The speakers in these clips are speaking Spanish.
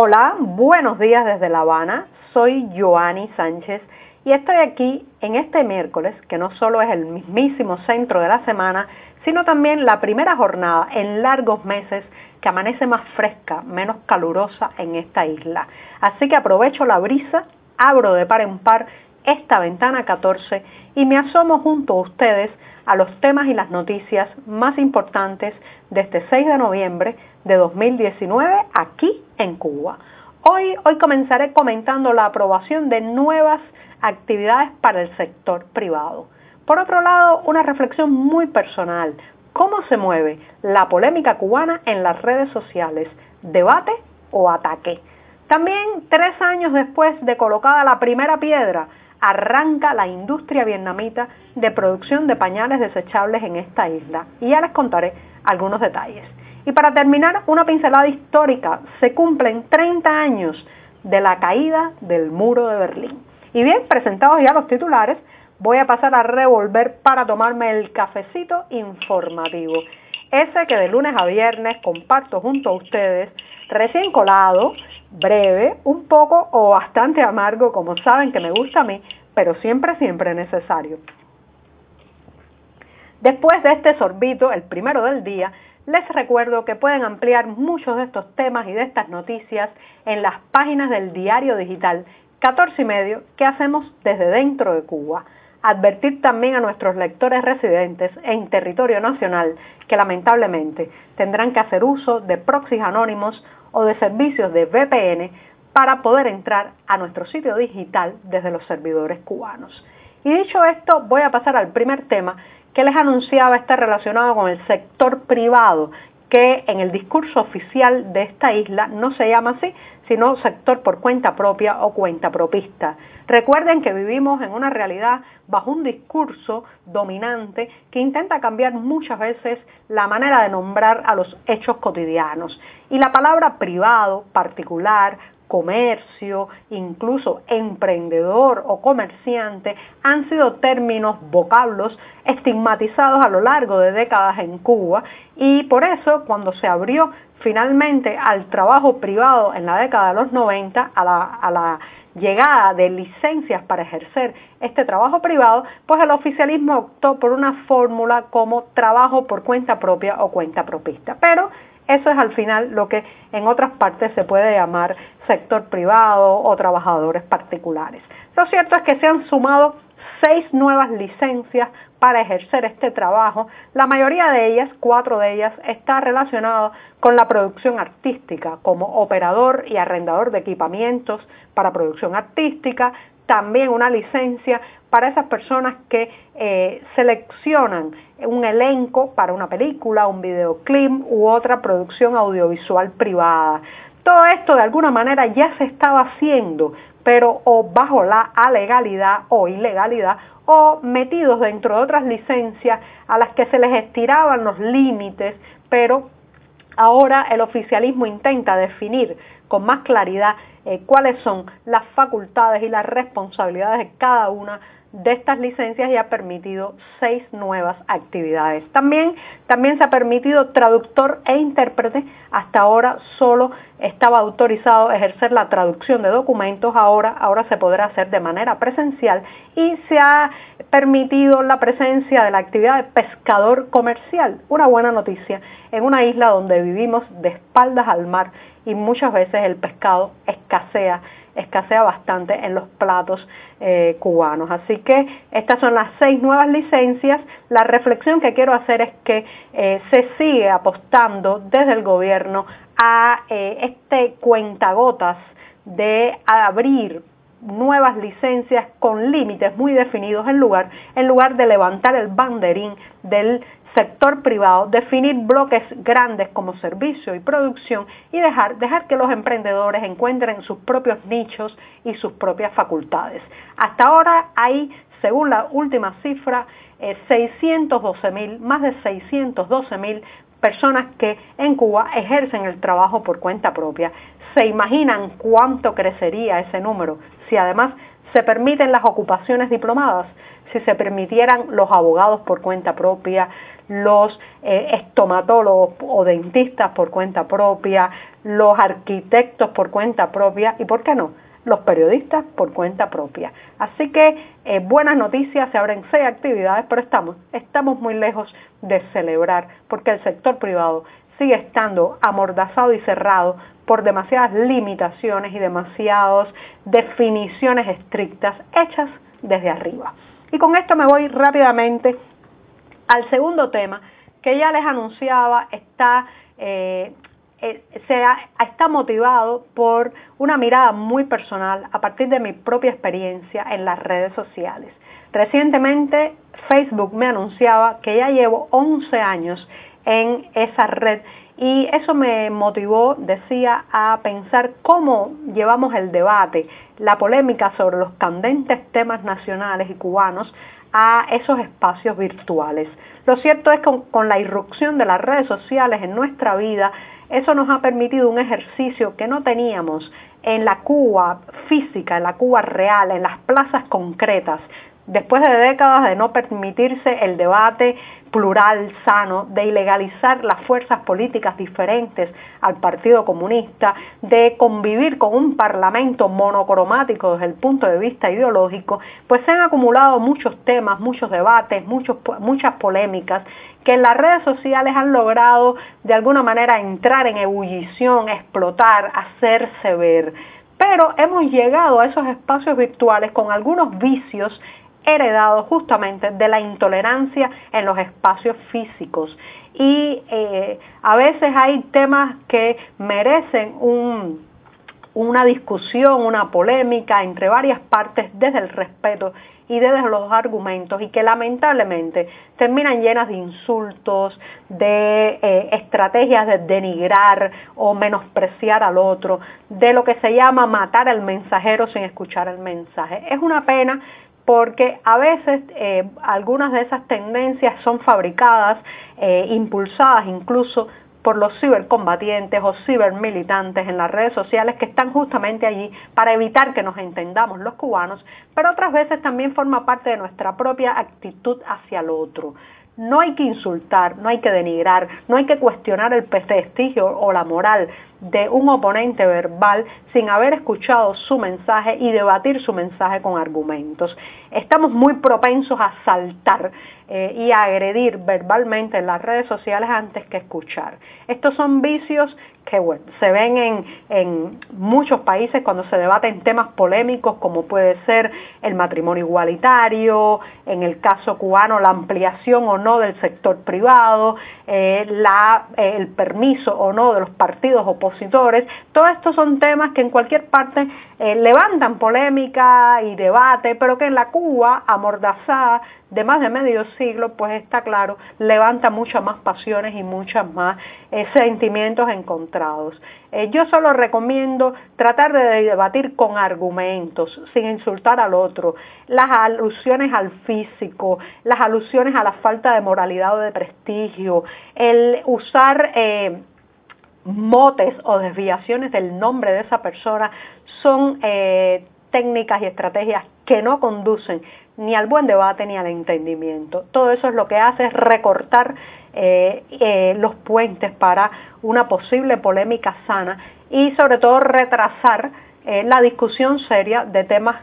Hola, buenos días desde La Habana. Soy Joanny Sánchez y estoy aquí en este miércoles, que no solo es el mismísimo centro de la semana, sino también la primera jornada en largos meses que amanece más fresca, menos calurosa en esta isla. Así que aprovecho la brisa, abro de par en par esta ventana 14 y me asomo junto a ustedes a los temas y las noticias más importantes de este 6 de noviembre de 2019 aquí en Cuba. Hoy, hoy comenzaré comentando la aprobación de nuevas actividades para el sector privado. Por otro lado, una reflexión muy personal. ¿Cómo se mueve la polémica cubana en las redes sociales? ¿Debate o ataque? También, tres años después de colocada la primera piedra, arranca la industria vietnamita de producción de pañales desechables en esta isla. Y ya les contaré algunos detalles. Y para terminar, una pincelada histórica. Se cumplen 30 años de la caída del muro de Berlín. Y bien, presentados ya los titulares, voy a pasar a revolver para tomarme el cafecito informativo. Ese que de lunes a viernes comparto junto a ustedes, recién colado, breve, un poco o bastante amargo, como saben que me gusta a mí, pero siempre, siempre necesario. Después de este sorbito, el primero del día, les recuerdo que pueden ampliar muchos de estos temas y de estas noticias en las páginas del diario digital 14 y medio que hacemos desde dentro de Cuba. Advertir también a nuestros lectores residentes en territorio nacional que lamentablemente tendrán que hacer uso de proxies anónimos o de servicios de VPN para poder entrar a nuestro sitio digital desde los servidores cubanos. Y dicho esto, voy a pasar al primer tema que les anunciaba está relacionado con el sector privado, que en el discurso oficial de esta isla no se llama así, sino sector por cuenta propia o cuenta propista. Recuerden que vivimos en una realidad bajo un discurso dominante que intenta cambiar muchas veces la manera de nombrar a los hechos cotidianos. Y la palabra privado, particular, comercio, incluso emprendedor o comerciante, han sido términos, vocablos estigmatizados a lo largo de décadas en Cuba y por eso cuando se abrió finalmente al trabajo privado en la década de los 90, a la, llegada de licencias para ejercer este trabajo privado, pues el oficialismo optó por una fórmula como trabajo por cuenta propia o cuenta propista. Pero eso es al final lo que en otras partes se puede llamar sector privado o trabajadores particulares. Lo cierto es que se han sumado seis nuevas licencias para ejercer este trabajo. La mayoría de ellas, cuatro de ellas, está relacionada con la producción artística, como operador y arrendador de equipamientos para producción artística, también una licencia para esas personas que eh, seleccionan un elenco para una película, un videoclip u otra producción audiovisual privada. Todo esto de alguna manera ya se estaba haciendo, pero o bajo la alegalidad o ilegalidad o metidos dentro de otras licencias a las que se les estiraban los límites, pero ahora el oficialismo intenta definir con más claridad eh, cuáles son las facultades y las responsabilidades de cada una de estas licencias y ha permitido seis nuevas actividades. También, también se ha permitido traductor e intérprete. Hasta ahora solo estaba autorizado ejercer la traducción de documentos, ahora, ahora se podrá hacer de manera presencial y se ha permitido la presencia de la actividad de pescador comercial. Una buena noticia en una isla donde vivimos de espaldas al mar y muchas veces el pescado escasea escasea bastante en los platos eh, cubanos. Así que estas son las seis nuevas licencias. La reflexión que quiero hacer es que eh, se sigue apostando desde el gobierno a eh, este cuentagotas de abrir nuevas licencias con límites muy definidos en lugar, en lugar de levantar el banderín del sector privado, definir bloques grandes como servicio y producción y dejar, dejar que los emprendedores encuentren sus propios nichos y sus propias facultades. Hasta ahora hay, según la última cifra, 612 eh, mil, más de 612 mil personas que en Cuba ejercen el trabajo por cuenta propia. ¿Se imaginan cuánto crecería ese número si además se permiten las ocupaciones diplomadas? Si se permitieran los abogados por cuenta propia, los eh, estomatólogos o dentistas por cuenta propia, los arquitectos por cuenta propia y, ¿por qué no?, los periodistas por cuenta propia. Así que eh, buenas noticias, se abren seis actividades, pero estamos, estamos muy lejos de celebrar porque el sector privado sigue estando amordazado y cerrado por demasiadas limitaciones y demasiadas definiciones estrictas hechas desde arriba. Y con esto me voy rápidamente al segundo tema que ya les anunciaba, está eh, eh, está motivado por una mirada muy personal a partir de mi propia experiencia en las redes sociales. Recientemente Facebook me anunciaba que ya llevo 11 años en esa red y eso me motivó, decía, a pensar cómo llevamos el debate, la polémica sobre los candentes temas nacionales y cubanos a esos espacios virtuales. Lo cierto es que con la irrupción de las redes sociales en nuestra vida, eso nos ha permitido un ejercicio que no teníamos en la Cuba física, en la Cuba real, en las plazas concretas, después de décadas de no permitirse el debate plural, sano, de ilegalizar las fuerzas políticas diferentes al Partido Comunista, de convivir con un parlamento monocromático desde el punto de vista ideológico, pues se han acumulado muchos temas, muchos debates, muchos, muchas polémicas que las redes sociales han logrado de alguna manera entrar en ebullición, explotar, hacerse ver. Pero hemos llegado a esos espacios virtuales con algunos vicios heredados justamente de la intolerancia en los espacios físicos. Y eh, a veces hay temas que merecen un, una discusión, una polémica entre varias partes desde el respeto y desde los argumentos y que lamentablemente terminan llenas de insultos, de eh, estrategias de denigrar o menospreciar al otro, de lo que se llama matar al mensajero sin escuchar el mensaje. Es una pena porque a veces eh, algunas de esas tendencias son fabricadas, eh, impulsadas incluso por los cibercombatientes o cibermilitantes en las redes sociales que están justamente allí para evitar que nos entendamos los cubanos, pero otras veces también forma parte de nuestra propia actitud hacia el otro. No hay que insultar, no hay que denigrar, no hay que cuestionar el prestigio o la moral de un oponente verbal sin haber escuchado su mensaje y debatir su mensaje con argumentos. Estamos muy propensos a saltar eh, y agredir verbalmente en las redes sociales antes que escuchar. Estos son vicios que bueno, se ven en, en muchos países cuando se debaten temas polémicos como puede ser el matrimonio igualitario, en el caso cubano la ampliación o no del sector privado, eh, la, eh, el permiso o no de los partidos opositores. Todos estos son temas que en cualquier parte eh, levantan polémica y debate, pero que en la Cuba amordazada de más de medio siglo, pues está claro, levanta muchas más pasiones y muchas más sentimientos encontrados. Eh, yo solo recomiendo tratar de debatir con argumentos, sin insultar al otro, las alusiones al físico, las alusiones a la falta de moralidad o de prestigio, el usar eh, motes o desviaciones del nombre de esa persona son técnicas y estrategias que no conducen ni al buen debate ni al entendimiento. Todo eso es lo que hace es recortar eh, eh, los puentes para una posible polémica sana y sobre todo retrasar eh, la discusión seria de temas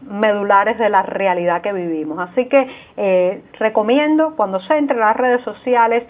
medulares de la realidad que vivimos. Así que recomiendo cuando se entre las redes sociales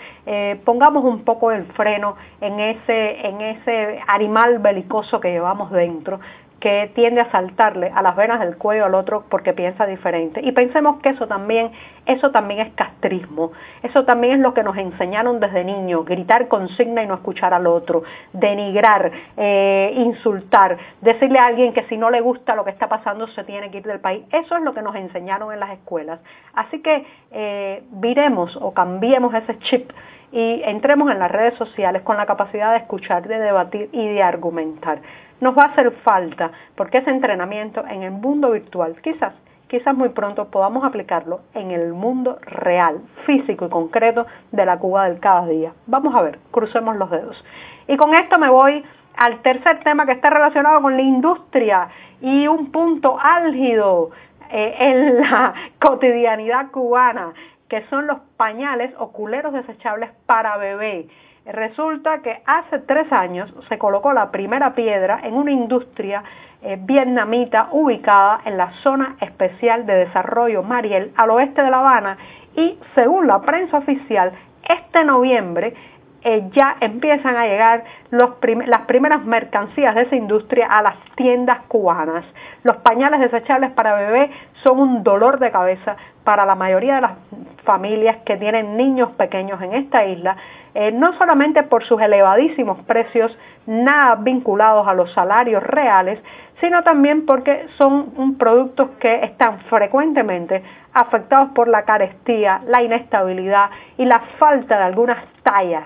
pongamos un poco el freno en ese, en ese animal belicoso que llevamos dentro que tiende a saltarle a las venas del cuello al otro porque piensa diferente. Y pensemos que eso también, eso también es castrismo, eso también es lo que nos enseñaron desde niños, gritar consigna y no escuchar al otro, denigrar, eh, insultar, decirle a alguien que si no le gusta lo que está pasando se tiene que ir del país. Eso es lo que nos enseñaron en las escuelas. Así que eh, viremos o cambiemos ese chip y entremos en las redes sociales con la capacidad de escuchar, de debatir y de argumentar nos va a hacer falta, porque ese entrenamiento en el mundo virtual quizás quizás muy pronto podamos aplicarlo en el mundo real, físico y concreto de la Cuba del cada día. Vamos a ver, crucemos los dedos. Y con esto me voy al tercer tema que está relacionado con la industria y un punto álgido eh, en la cotidianidad cubana, que son los pañales o culeros desechables para bebé. Resulta que hace tres años se colocó la primera piedra en una industria eh, vietnamita ubicada en la zona especial de desarrollo Mariel al oeste de La Habana y según la prensa oficial este noviembre eh, ya empiezan a llegar las primeras mercancías de esa industria a las tiendas cubanas. Los pañales desechables para bebé son un dolor de cabeza para la mayoría de las familias que tienen niños pequeños en esta isla, eh, no solamente por sus elevadísimos precios, nada vinculados a los salarios reales, sino también porque son productos que están frecuentemente afectados por la carestía, la inestabilidad y la falta de algunas tallas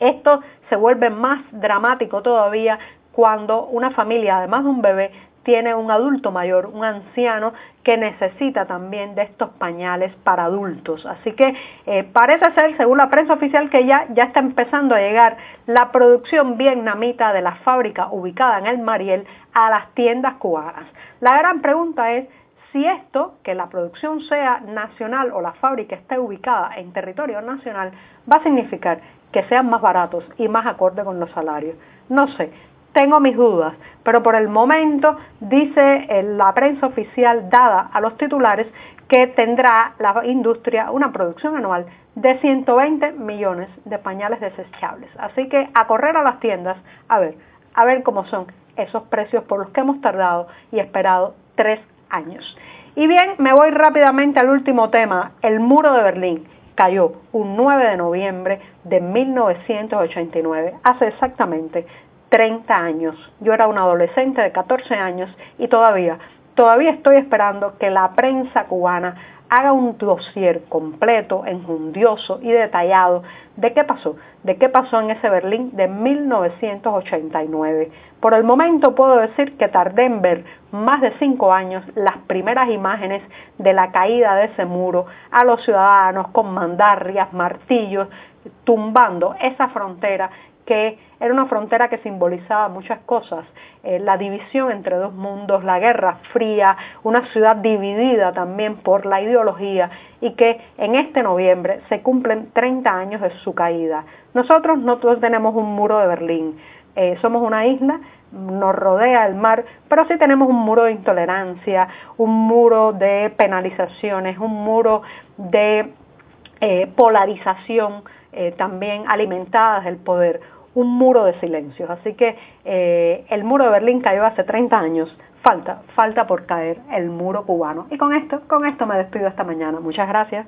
esto se vuelve más dramático todavía cuando una familia, además de un bebé, tiene un adulto mayor, un anciano que necesita también de estos pañales para adultos. Así que eh, parece ser, según la prensa oficial, que ya, ya está empezando a llegar la producción vietnamita de la fábrica ubicada en el Mariel a las tiendas cubanas. La gran pregunta es si esto, que la producción sea nacional o la fábrica esté ubicada en territorio nacional, va a significar que sean más baratos y más acorde con los salarios. No sé, tengo mis dudas, pero por el momento dice la prensa oficial dada a los titulares que tendrá la industria una producción anual de 120 millones de pañales desechables. Así que a correr a las tiendas a ver, a ver cómo son esos precios por los que hemos tardado y esperado tres años. Y bien, me voy rápidamente al último tema, el muro de Berlín cayó un 9 de noviembre de 1989, hace exactamente 30 años. Yo era un adolescente de 14 años y todavía, todavía estoy esperando que la prensa cubana haga un dossier completo, enjundioso y detallado de qué pasó, de qué pasó en ese Berlín de 1989. Por el momento puedo decir que tardé en ver más de cinco años las primeras imágenes de la caída de ese muro a los ciudadanos con mandarrias, martillos, tumbando esa frontera que era una frontera que simbolizaba muchas cosas, eh, la división entre dos mundos, la guerra fría, una ciudad dividida también por la ideología y que en este noviembre se cumplen 30 años de su caída. Nosotros no todos tenemos un muro de Berlín, eh, somos una isla, nos rodea el mar, pero sí tenemos un muro de intolerancia, un muro de penalizaciones, un muro de eh, polarización también alimentadas del poder un muro de silencios. Así que eh, el muro de Berlín cayó hace 30 años. Falta, falta por caer el muro cubano. Y con esto, con esto me despido esta mañana. Muchas gracias.